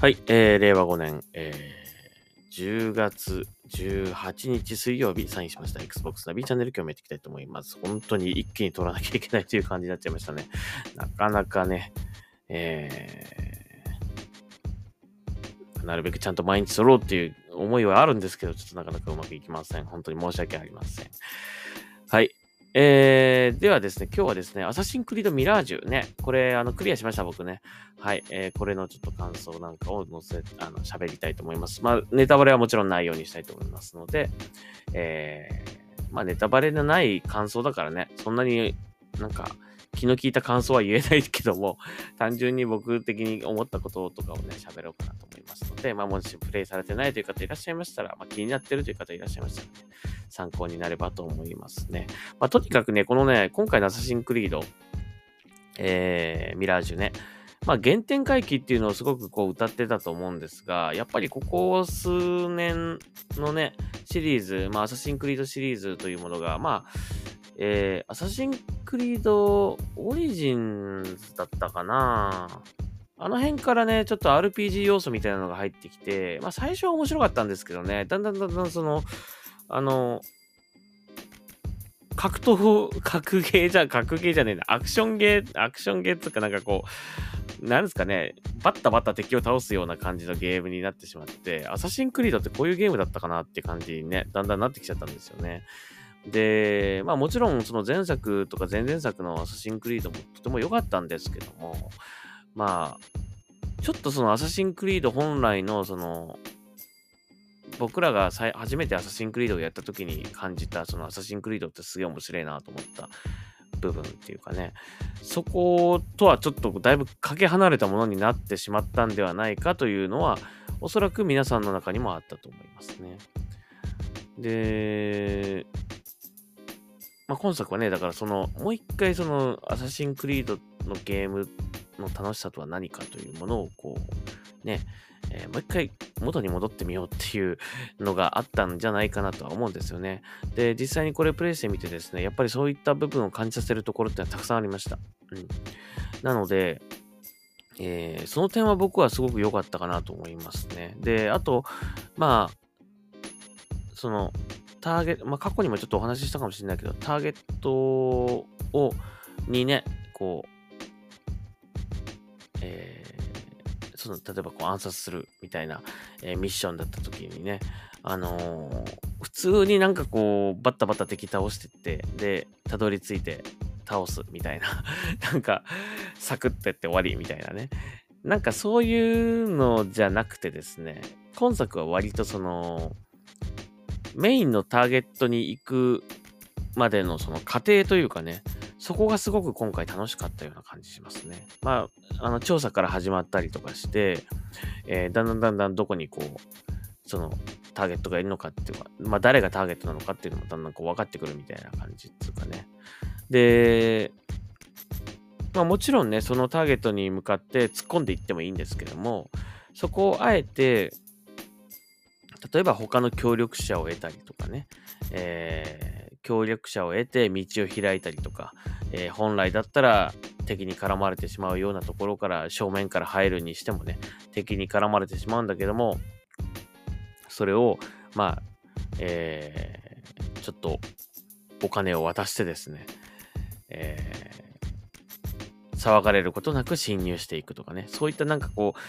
はい、えー、令和5年、えー、10月18日水曜日サインしました Xbox ナビチャンネル今日もやっていきたいと思います。本当に一気に撮らなきゃいけないという感じになっちゃいましたね。なかなかね、えー、なるべくちゃんと毎日撮ろうっていう思いはあるんですけど、ちょっとなかなかうまくいきません。本当に申し訳ありません。はい。えー、ではですね、今日はですね、アサシンクリードミラージュね、これ、あの、クリアしました、僕ね。はい、えー、これのちょっと感想なんかを載せ、あの、喋りたいと思います。まあ、ネタバレはもちろんないようにしたいと思いますので、えー、まあ、ネタバレのない感想だからね、そんなになんか、気の利いた感想は言えないけども、単純に僕的に思ったこととかをね、喋ろうかなと思いますので、まあ、もしプレイされてないという方いらっしゃいましたら、まあ、気になってるという方いらっしゃいましたらね、参考になればと思いますね。まあ、とにかくね、このね、今回のアサシンクリード、えー、ミラージュね、まあ、原点回帰っていうのをすごくこう謳ってたと思うんですが、やっぱりここ数年のね、シリーズ、まあ、アサシンクリードシリーズというものが、まあ、えー、アサシンクリードオリジンズだったかなあの辺からね、ちょっと RPG 要素みたいなのが入ってきて、まあ最初は面白かったんですけどね、だんだんだんだんその、あの、格闘、格ゲーじゃ、格ゲーじゃねえな、アクションゲー、アクションゲーっていうかなんかこう、なんですかね、バッタバッタ敵を倒すような感じのゲームになってしまって、アサシンクリードってこういうゲームだったかなって感じにね、だんだんなってきちゃったんですよね。で、まあもちろんその前作とか前々作のアサシンクリードもとても良かったんですけども、まあ、ちょっとそのアサシンクリード本来のその僕らが初めてアサシンクリードをやった時に感じたそのアサシンクリードってすげえ面白いなと思った部分っていうかねそことはちょっとだいぶかけ離れたものになってしまったんではないかというのはおそらく皆さんの中にもあったと思いますね。で、まあ、今作はね、だからその、もう一回その、アサシンクリードのゲームの楽しさとは何かというものをこう、ね、えー、もう一回元に戻ってみようっていうのがあったんじゃないかなとは思うんですよね。で、実際にこれプレイしてみてですね、やっぱりそういった部分を感じさせるところってのはたくさんありました。うん。なので、えー、その点は僕はすごく良かったかなと思いますね。で、あと、まあ、その、ターゲット、まあ、過去にもちょっとお話ししたかもしれないけど、ターゲットを、にね、こう、その、例えばこう暗殺するみたいな、えー、ミッションだった時にね、あのー、普通になんかこう、バッタバタ敵倒してって、で、たどり着いて倒すみたいな、なんか、サクッてって終わりみたいなね。なんかそういうのじゃなくてですね、今作は割とその、メインのターゲットに行くまでのその過程というかね、そこがすごく今回楽しかったような感じしますね。まあ、あの、調査から始まったりとかして、えー、だんだんだんだんどこにこう、その、ターゲットがいるのかっていうか、まあ、誰がターゲットなのかっていうのもだんだんこう分かってくるみたいな感じっていうかね。で、まあもちろんね、そのターゲットに向かって突っ込んでいってもいいんですけども、そこをあえて、例えば他の協力者を得たりとかね、えー協力者を得て道を開いたりとか、えー、本来だったら敵に絡まれてしまうようなところから正面から入るにしてもね、敵に絡まれてしまうんだけども、それを、まあ、えー、ちょっとお金を渡してですね、えー、騒がれることなく侵入していくとかね、そういったなんかこう、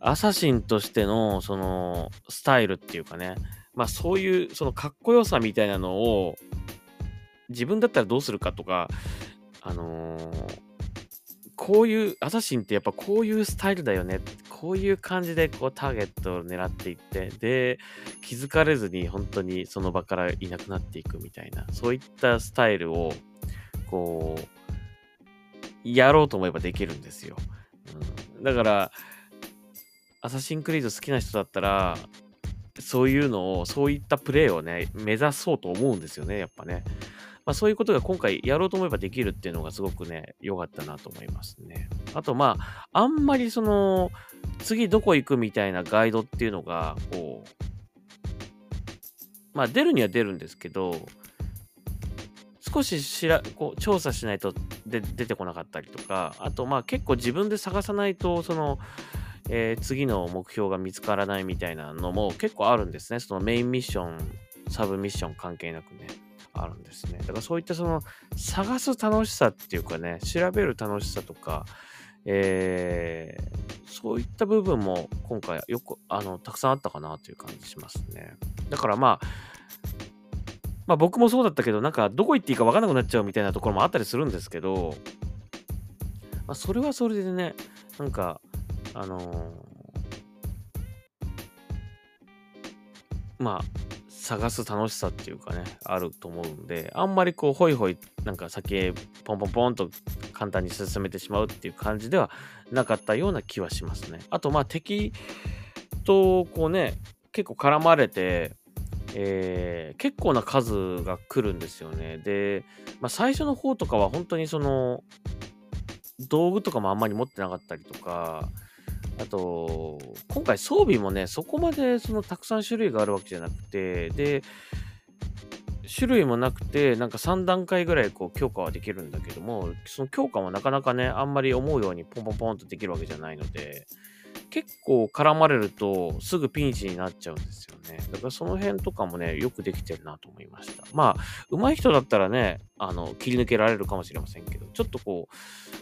アサシンとしての、その、スタイルっていうかね、まあそういうそのかっこよさみたいなのを自分だったらどうするかとか、あのー、こういう、アサシンってやっぱこういうスタイルだよね。こういう感じでこうターゲットを狙っていって、で、気づかれずに本当にその場からいなくなっていくみたいな、そういったスタイルを、こう、やろうと思えばできるんですよ。うん、だから、アサシンクリード好きな人だったら、そういうのを、そういったプレーをね、目指そうと思うんですよね、やっぱね。まあ、そういうことが今回やろうと思えばできるっていうのがすごくね、良かったなと思いますね。あと、まあ、あんまりその、次どこ行くみたいなガイドっていうのが、こう、まあ、出るには出るんですけど、少ししらこう調査しないとで出てこなかったりとか、あと、まあ、結構自分で探さないと、その、えー次の目標が見つからないみたいなのも結構あるんですね。そのメインミッション、サブミッション関係なくね、あるんですね。だからそういったその探す楽しさっていうかね、調べる楽しさとか、えーそういった部分も今回よく、あの、たくさんあったかなという感じしますね。だからまあ、まあ僕もそうだったけど、なんかどこ行っていいか分からなくなっちゃうみたいなところもあったりするんですけど、まあそれはそれでね、なんか、あのーまあ、探す楽しさっていうかね、あると思うんで、あんまりこう、ホイホイ、なんか先へポンポンポンと簡単に進めてしまうっていう感じではなかったような気はしますね。あと、まあ、敵とこうね、結構絡まれて、えー結構な数が来るんですよね。で、まあ、最初の方とかは本当にその、道具とかもあんまり持ってなかったりとか、あと、今回装備もね、そこまでそのたくさん種類があるわけじゃなくて、で、種類もなくて、なんか3段階ぐらいこう強化はできるんだけども、その強化もなかなかね、あんまり思うようにポンポンポンとできるわけじゃないので、結構絡まれるとすぐピンチになっちゃうんですよね。だからその辺とかもね、よくできてるなと思いました。まあ、上手い人だったらね、あの、切り抜けられるかもしれませんけど、ちょっとこう、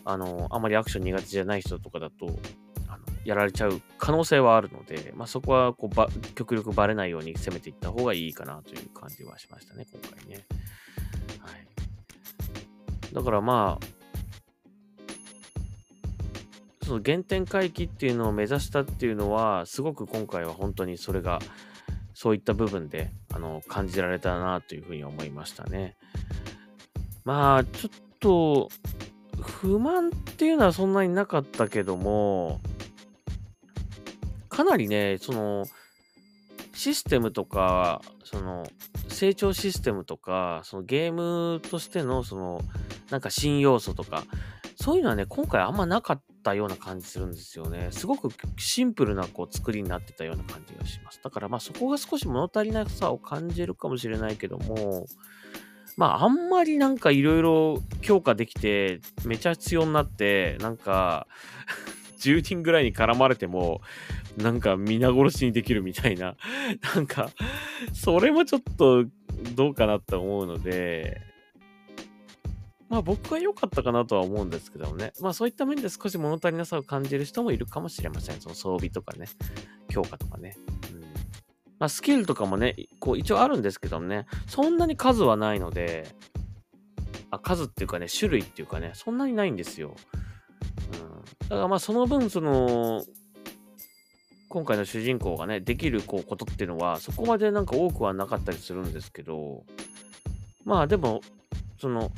あの、あまりアクション苦手じゃない人とかだと、あのやられちゃう可能性はあるので、まあ、そこはこうば極力バレないように攻めていった方がいいかなという感じはしましたね、今回ね。はい。だからまあ、その原点回帰っていうのを目指したっていうのは、すごく今回は本当にそれが、そういった部分であの感じられたなというふうに思いましたね。まあ、ちょっと、不満っていうのはそんなになかったけども、かなりね、その、システムとか、その、成長システムとか、そのゲームとしての、その、なんか新要素とか、そういうのはね、今回あんまなかったような感じするんですよね。すごくシンプルなこう作りになってたような感じがします。だからまあそこが少し物足りなさを感じるかもしれないけども、まああんまりなんかいろいろ強化できて、めちゃ必要になって、なんか、10人ぐらいに絡まれても、なんか皆殺しにできるみたいな、なんか、それもちょっとどうかなと思うので、まあ僕は良かったかなとは思うんですけどもね。まあそういった面で少し物足りなさを感じる人もいるかもしれません。その装備とかね、強化とかね。うん、まあスキルとかもね、こう一応あるんですけどもね、そんなに数はないので、あ数っていうかね、種類っていうかね、そんなにないんですよ。うん、だからまあその分、その、今回の主人公がね、できるこうことっていうのは、そこまでなんか多くはなかったりするんですけど、まあでも、その、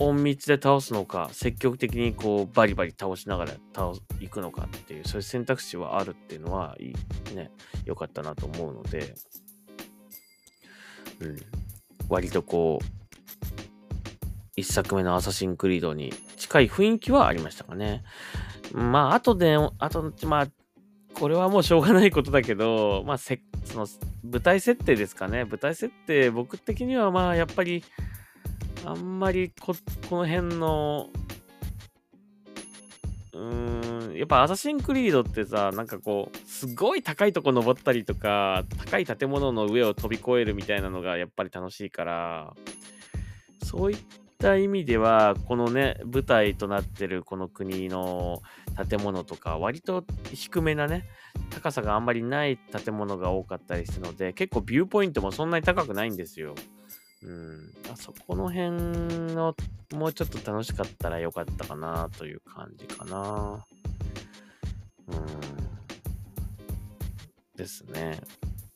隠密で倒すのか、積極的にこうバリバリ倒しながら倒す行くのかっていう、そういう選択肢はあるっていうのは、いいね、良かったなと思うので、うん、割とこう、一作目のアサシンクリードに近い雰囲気はありましたかね。まあ、あとで、あと、まあ、これはもうしょうがないことだけど、まあ、せその舞台設定ですかね。舞台設定、僕的にはまあ、やっぱり、あんまりここの辺の、うーん、やっぱアサシンクリードってさ、なんかこう、すごい高いとこ登ったりとか、高い建物の上を飛び越えるみたいなのがやっぱり楽しいから、そういっった意味では、このね、舞台となってるこの国の建物とか、割と低めなね、高さがあんまりない建物が多かったりするので、結構ビューポイントもそんなに高くないんですよ。うん、あそこの辺のもうちょっと楽しかったらよかったかなという感じかな。うん。ですね。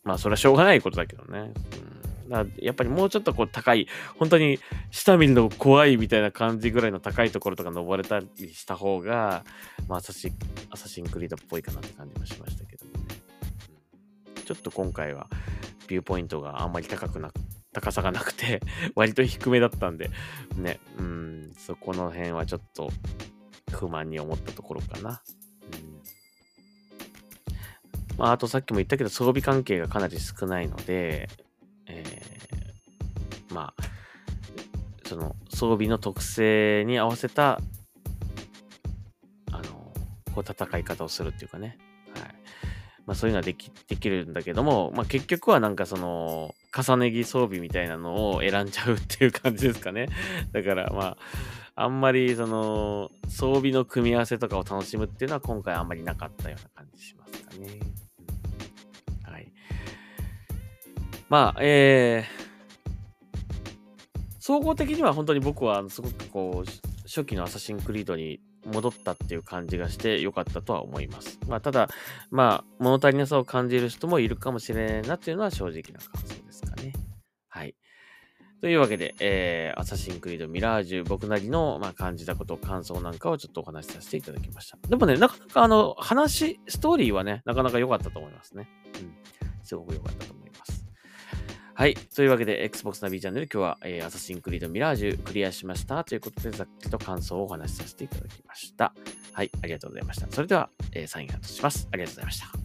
まあ、それはしょうがないことだけどね。うん、やっぱりもうちょっとこう高い、本当に下見るの怖いみたいな感じぐらいの高いところとか登れたりした方が、まあ、アサシアサシンクリードっぽいかなって感じもしましたけどもね。ちょっと今回はビューポイントがあんまり高くなく高さがなくて、割と低めだったんで、ね、うん、そこの辺はちょっと不満に思ったところかな。うんまあ、あとさっきも言ったけど、装備関係がかなり少ないので、ーまあ、その装備の特性に合わせた、あの、こう戦い方をするっていうかね。はい。まあそういうのはでき、できるんだけども、まあ結局はなんかその、重ね着装備みたいなのを選んじゃうっていう感じですかね。だからまあ、あんまりその、装備の組み合わせとかを楽しむっていうのは今回あんまりなかったような感じしますかね。まあ、えー、総合的には本当に僕はすごくこう、初期のアサシンクリードに戻ったっていう感じがして良かったとは思います。まあ、ただ、まあ、物足りなさを感じる人もいるかもしれないなっていうのは正直な感想ですかね。はい。というわけで、えー、アサシンクリードミラージュ、僕なりの、まあ、感じたこと、感想なんかをちょっとお話しさせていただきました。でもね、なかなかあの、話、ストーリーはね、なかなか良かったと思いますね。うん。すごく良かったと思います。はい。というわけで、Xbox ナビチャンネル、今日は、えー、アサシンクリードミラージュクリアしました。ということで、ざっくりと感想をお話しさせていただきました。はい。ありがとうございました。それでは、えー、サインアウトします。ありがとうございました。